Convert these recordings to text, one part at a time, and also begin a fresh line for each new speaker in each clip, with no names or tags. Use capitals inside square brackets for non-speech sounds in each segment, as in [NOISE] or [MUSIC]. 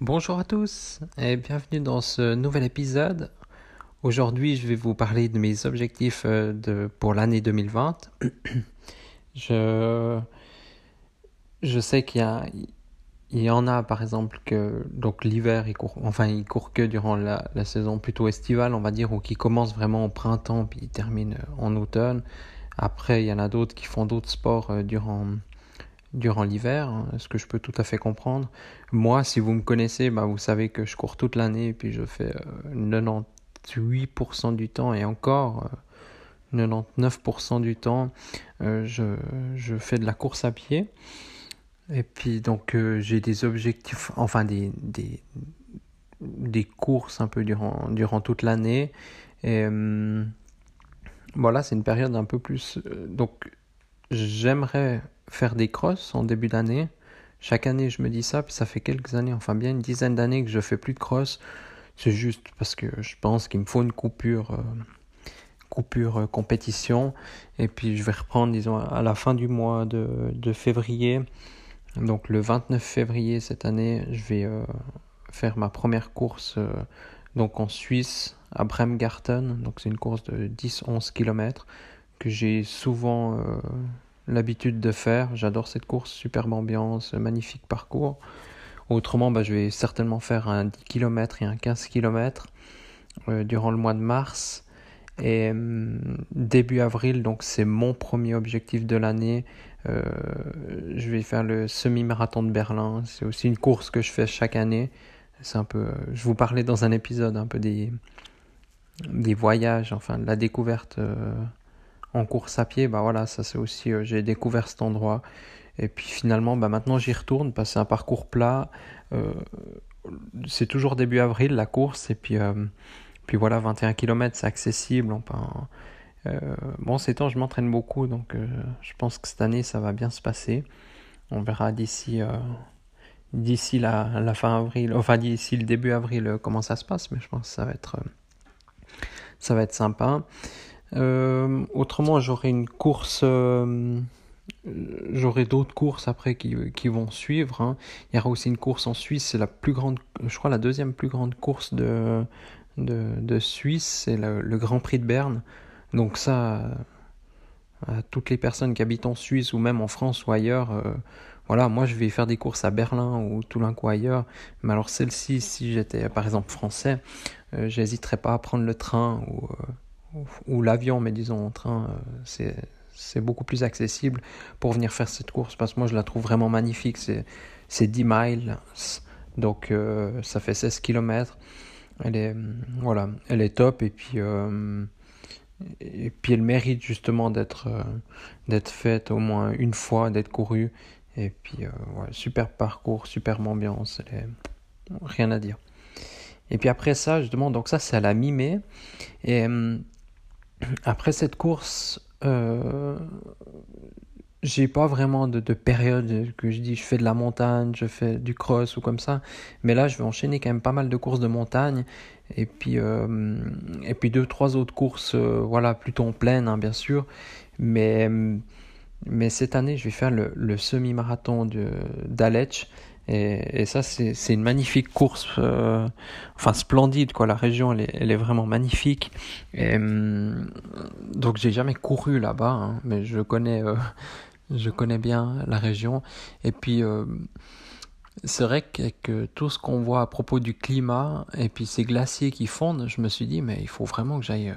Bonjour à tous et bienvenue dans ce nouvel épisode. Aujourd'hui, je vais vous parler de mes objectifs euh, pour l'année 2020. [CLEARS THROAT] je, sais qu'il y, en a, par exemple, que donc l'hiver, il court, enfin, il court que durant la, la, saison plutôt estivale, on va dire, ou qui commence vraiment au printemps puis il termine en automne. Après, il y en a d'autres qui font d'autres sports euh, durant durant l'hiver, hein, ce que je peux tout à fait comprendre. Moi, si vous me connaissez, bah, vous savez que je cours toute l'année et puis je fais 98% euh, du temps et encore 99% euh, du temps, euh, je, je, fais de la course à pied. Et puis donc j'ai des objectifs, enfin des, des, des, courses un peu durant, durant toute l'année. Et voilà, c'est une période un peu plus... donc j'aimerais faire des crosses en début d'année. Chaque année, je me dis ça, puis ça fait quelques années, enfin bien une dizaine d'années que je fais plus de cross. C'est juste parce que je pense qu'il me faut une coupure, euh, coupure euh, compétition. Et puis je vais reprendre, disons, à la fin du mois de, février. Donc le 29 février cette année, je vais euh, faire ma première course donc en Suisse, à Bremgarten. Donc c'est une course de 10-11 km que j'ai souvent l'habitude de faire. J'adore cette course, superbe ambiance, magnifique parcours. Autrement, bah, je vais certainement faire un 10 km et un 15 km euh, durant le mois de mars. Et hum, début avril, donc c'est mon premier objectif de l'année. Euh, je vais faire le semi-marathon de Berlin. C'est aussi une course que je fais chaque année. C'est un peu, je vous parlais dans un épisode un peu des des voyages, enfin de la découverte euh, en course à pied, bah voilà, ça c'est aussi, euh, j'ai découvert cet endroit. Et puis finalement, bah maintenant j'y retourne parce que c'est un parcours plat. Euh, c'est toujours début avril la course. Et puis, euh, puis voilà, 21 km, c'est accessible. bon, ces temps, je m'entraîne beaucoup. Donc je pense que cette année, ça va bien se passer. On verra d'ici d'ici la, la, fin avril, enfin d'ici le début avril, comment ça se passe. Mais je pense que ça va être, ça va être sympa. Euh, autrement, j'aurai une course, euh, j'aurai d'autres courses après qui, qui vont suivre. Hein. Il y aura aussi une course en Suisse, c'est la plus grande, je crois la deuxième plus grande course de, de, Suisse, c'est le, Grand Prix de Berne. Donc ça, à toutes les personnes qui habitent en Suisse ou même en France ou ailleurs, euh, voilà, moi je vais faire des courses à Berlin ou Toulon ou ailleurs. Mais alors celle-ci, si j'étais par exemple français, euh, j'hésiterais pas à prendre le train ou ou l'avion, mais disons en train, euh, c'est beaucoup plus accessible pour venir faire cette course parce que moi je la trouve vraiment magnifique. C'est 10 miles, donc euh, ça fait 16 km. Elle est, voilà, elle est top et puis, euh, et puis elle mérite justement d'être faite au moins une fois, d'être courue. Et puis, super parcours, superbe ambiance, rien à dire. Et puis après ça, justement, donc ça c'est à la mi-mai. Et après cette course, euh, j'ai pas vraiment de, de, période que je dis je fais de la montagne, je fais du cross ou comme ça. Mais là, je vais enchaîner quand même pas mal de courses de montagne et puis euh, et puis deux trois autres courses, euh, voilà plutôt en pleine hein, bien sûr. Mais mais cette année, je vais faire le, le semi-marathon de d'Aletsch et, ça, c'est une magnifique course, euh, enfin splendide, quoi. La région, elle est, vraiment magnifique. Et, hum, donc, j'ai jamais couru là-bas, hein, mais je connais, euh, [LAUGHS] je connais bien la région. Et puis, euh, c'est vrai que, tout ce qu'on voit à propos du climat et puis ces glaciers qui fondent, je me suis dit, mais il faut vraiment que j'aille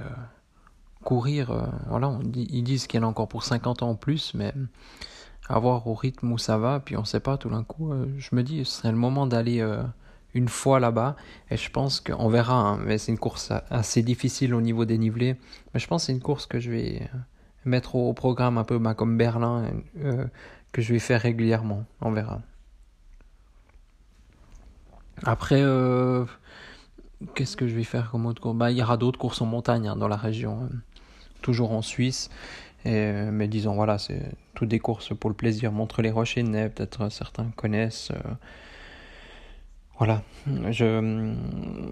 courir. voilà, ils disent qu'il y en a encore pour 50 ans en plus, mais à voir au rythme où ça va, puis on sait pas tout d'un coup. Euh, je me dis, ce serait le moment d'aller euh, une fois là-bas, et je pense qu'on verra, hein, mais c'est une course assez difficile au niveau des nivelés, mais je pense que c'est une course que je vais euh, mettre au programme un peu bah, comme Berlin, que je vais faire régulièrement, on verra. Après, qu'est-ce que je vais faire comme autre course? Bah, Il y aura d'autres courses en montagne hein, dans la région, toujours en Suisse. Et, mais disons, voilà, c'est des courses pour le plaisir. Montre les rochers de peut-être certains connaissent. Voilà, je,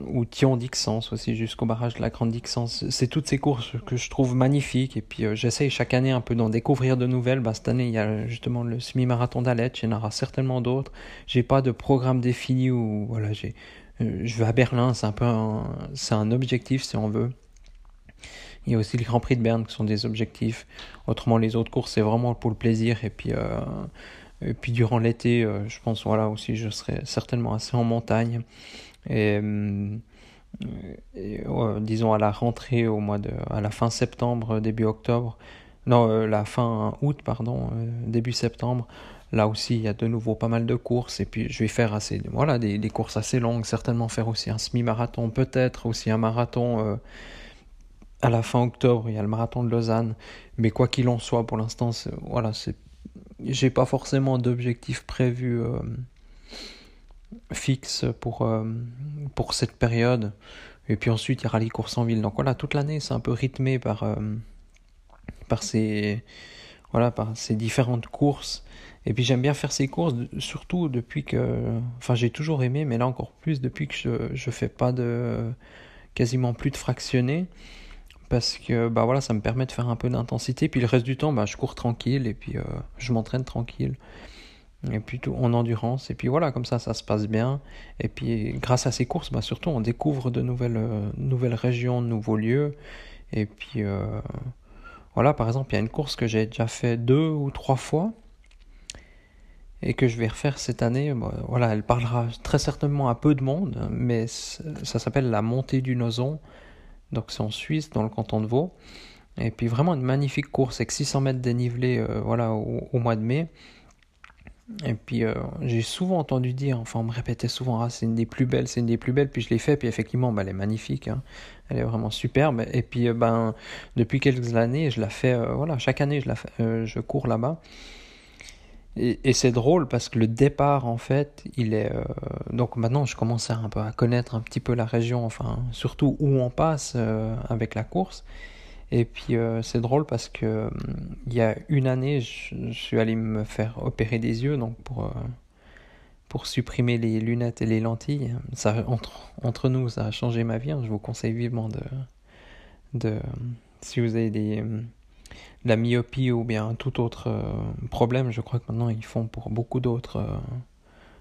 ou Thion Dixence aussi jusqu'au barrage de la Grande Dixence. C'est toutes ces courses que je trouve magnifiques et puis euh, j'essaye chaque année un peu d'en découvrir de nouvelles. Bah, cette année il y a justement le semi-marathon d'Aletsch, il y en aura certainement d'autres. J'ai pas de programme défini ou voilà, j'ai, euh, je vais à Berlin, c'est un peu c'est un objectif si on veut. Il y a aussi le Grand Prix de Berne qui sont des objectifs. Autrement les autres courses c'est vraiment pour le plaisir et puis euh, et puis durant l'été, euh, je pense voilà aussi, je serai certainement assez en montagne. Et, euh, disons à la rentrée au mois de, à la fin septembre, début octobre, non, la fin août, pardon, début septembre. Là aussi, il y a de nouveau pas mal de courses et puis je vais faire assez, voilà, des, des courses assez longues, certainement faire aussi un semi-marathon, peut-être aussi un marathon à la fin octobre. Il y a le marathon de Lausanne, mais quoi qu'il en soit, pour l'instant, voilà, c'est j'ai pas forcément d'objectif prévu euh, fixe pour, euh, pour cette période. Et puis ensuite, il y aura les courses en ville. Donc voilà, toute l'année, c'est un peu rythmé par, euh, par, ces, voilà, par ces différentes courses. Et puis j'aime bien faire ces courses, surtout depuis que. Enfin, j'ai toujours aimé, mais là encore plus depuis que je, je fais pas de. quasiment plus de fractionnés parce que bah voilà ça me permet de faire un peu d'intensité. Puis le reste du temps bah je cours tranquille et puis euh, je m'entraîne tranquille. Et puis tout en endurance. Et puis voilà comme ça ça se passe bien. Et puis grâce à ces courses bah surtout on découvre de nouvelles euh, nouvelles régions de nouveaux lieux. Et puis euh, voilà par exemple il y a une course que j'ai déjà fait deux ou trois fois et que je vais refaire cette année. Bah, voilà elle parlera très certainement à peu de monde mais ça s'appelle la montée du Nozon donc c'est en Suisse, dans le canton de Vaud. Et puis vraiment une magnifique course avec 600 mètres dénivelé euh, voilà, au, mois de mai. Et puis euh, j'ai souvent entendu dire, enfin on me répétait souvent, ah, c'est une des plus belles, c'est une des plus belles, puis je l'ai fait, puis effectivement bah, elle est magnifique, hein. elle est vraiment superbe. Et puis euh, ben, depuis quelques années, je la fais, voilà, chaque année je, la je cours là-bas. Et, c'est drôle parce que le départ, en fait, il est. Euh, donc maintenant, je commence à, un peu à connaître un petit peu la région, enfin, surtout où on passe euh, avec la course. Et puis, euh, c'est drôle parce que il y a une année, je, suis allé me faire opérer des yeux, donc pour, pour supprimer les lunettes et les lentilles. Ça, entre, entre nous, ça a changé ma vie. Hein. Je vous conseille vivement de. de si vous avez des la myopie ou bien tout autre euh, problème. Je crois que maintenant ils font pour beaucoup d'autres euh,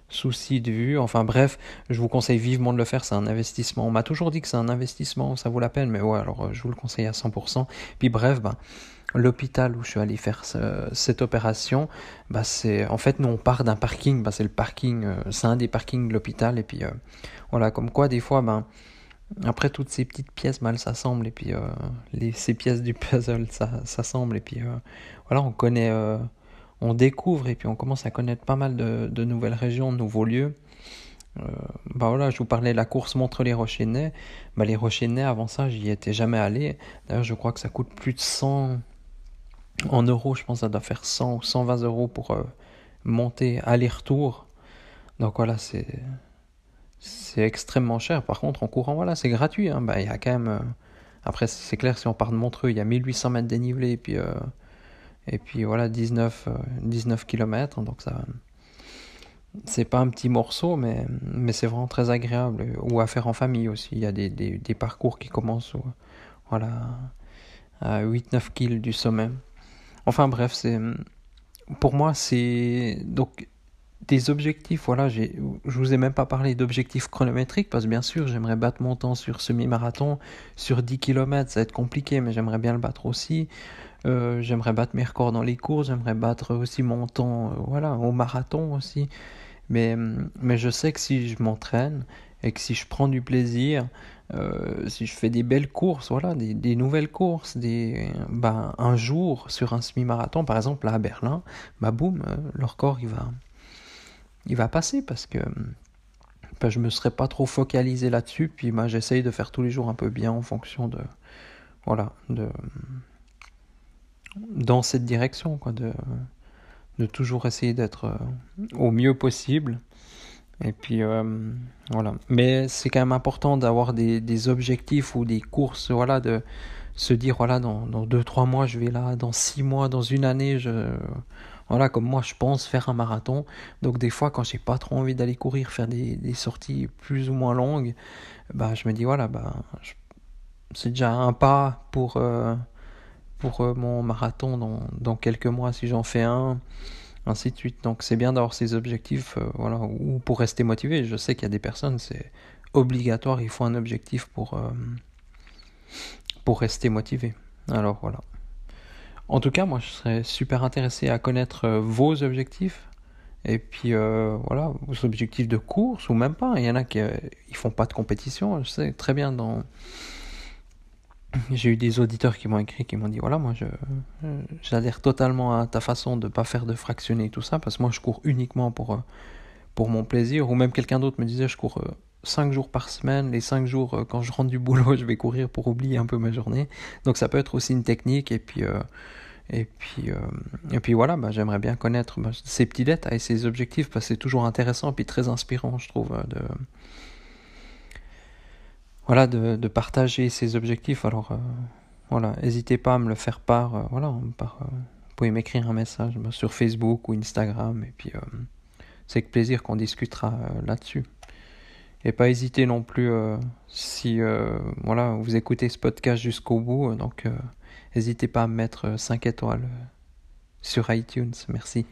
soucis de vue. Enfin bref, je vous conseille vivement de le faire, c'est un investissement. On m'a toujours dit que c'est un investissement, ça vaut la peine, mais ouais, alors euh, je vous le conseille à 100%. Puis bref, ben, l'hôpital où je suis allé faire cette opération, bah c'est en fait nous on part d'un parking, bah c'est le parking, c'est un des parkings de l'hôpital et puis voilà comme quoi des fois ben après toutes ces petites pièces mal s'assemblent et puis euh, les, ces pièces du puzzle [LAUGHS] ça s'assemblent et puis euh, voilà on connaît euh, on découvre et puis on commence à connaître pas mal de, de nouvelles régions de nouveaux lieux. Bah voilà je vous parlais de la course montre les Rochers-Nez bah les Rochers-Nez avant ça j'y étais jamais allé. D'ailleurs je crois que ça coûte plus de 100 en euros je pense que ça doit faire 100 ou 120 euros pour monter aller-retour. Donc voilà c'est c'est extrêmement cher. Par contre, en courant, voilà, c'est gratuit. Hein. Bah, y a quand. Euh, après, c'est clair, si on part de Montreux, il y a 1800 mètres dénivelé et puis, euh, et puis voilà, 19, 19 km. Donc ça. C'est pas un petit morceau, mais, c'est vraiment très agréable. Ou à faire en famille aussi. Il y a des, parcours qui commencent voilà, à 8-9 km du sommet. Enfin bref, c'est. Pour moi, c'est. Donc des objectifs, voilà, je vous ai même pas parlé d'objectifs chronométriques parce que bien sûr, j'aimerais battre mon temps sur semi-marathon, sur 10 km, ça va être compliqué, mais j'aimerais bien le battre aussi. Euh, j'aimerais battre mes records dans les courses, j'aimerais battre aussi mon temps, euh, voilà, au marathon aussi. Mais, mais je sais que si je m'entraîne et que si je prends du plaisir, euh, si je fais des belles courses, voilà, des, nouvelles courses, des, bah, un jour sur un semi-marathon, par exemple là à Berlin, bah boum, le record il va, il va passer parce que ben, je me serais pas trop focalisé là-dessus. Puis moi, j'essaye de faire tous les jours un peu bien en fonction de. Voilà, de. Dans cette direction, quoi, de, toujours essayer d'être euh, au mieux possible. Et puis voilà. Mais c'est quand même important d'avoir des, des, objectifs ou des courses, voilà, de se dire voilà dans, dans deux trois mois je vais là, dans six mois, dans une année je voilà comme moi je pense faire un marathon. Donc des fois quand j'ai pas trop envie d'aller courir, faire des, sorties plus ou moins longues, bah je me dis voilà bah c'est déjà un pas pour pour euh, mon marathon dans, dans quelques mois si j'en fais un, ainsi de suite. Donc c'est bien d'avoir ces objectifs, euh, voilà, ou pour rester motivé. Je sais qu'il y a des personnes, c'est obligatoire, il faut un objectif pour, euh, pour rester motivé. Alors voilà. En tout cas, moi je serais super intéressé à connaître vos objectifs. Et puis voilà, vos objectifs de course ou même pas. Il y en a qui ils font pas de compétition. Je sais très bien dans j'ai eu des auditeurs qui m'ont écrit, qui m'ont dit voilà, moi j'adhère totalement à ta façon de pas faire de fractionner tout ça, parce que moi je cours uniquement pour, euh, pour mon plaisir, ou même quelqu'un d'autre me disait je cours 5 euh, jours par semaine, les 5 jours euh, quand je rentre du boulot, [LAUGHS] je vais courir pour oublier un peu ma journée. Donc ça peut être aussi une technique, et puis, et puis, et puis voilà, bah, j'aimerais bien connaître bah, ces petits détails, ces objectifs, parce que c'est toujours intéressant, et très inspirant, je trouve, de voilà, de, de, partager ses objectifs. Alors, euh, voilà, n'hésitez pas à me le faire part. Euh, voilà, par, euh, vous pouvez m'écrire un message bah, sur Facebook ou Instagram, et puis c'est avec plaisir qu'on discutera là-dessus. Et pas hésiter non plus si voilà, vous écoutez ce podcast jusqu'au bout, donc n'hésitez pas à me mettre 5 étoiles sur iTunes. Merci.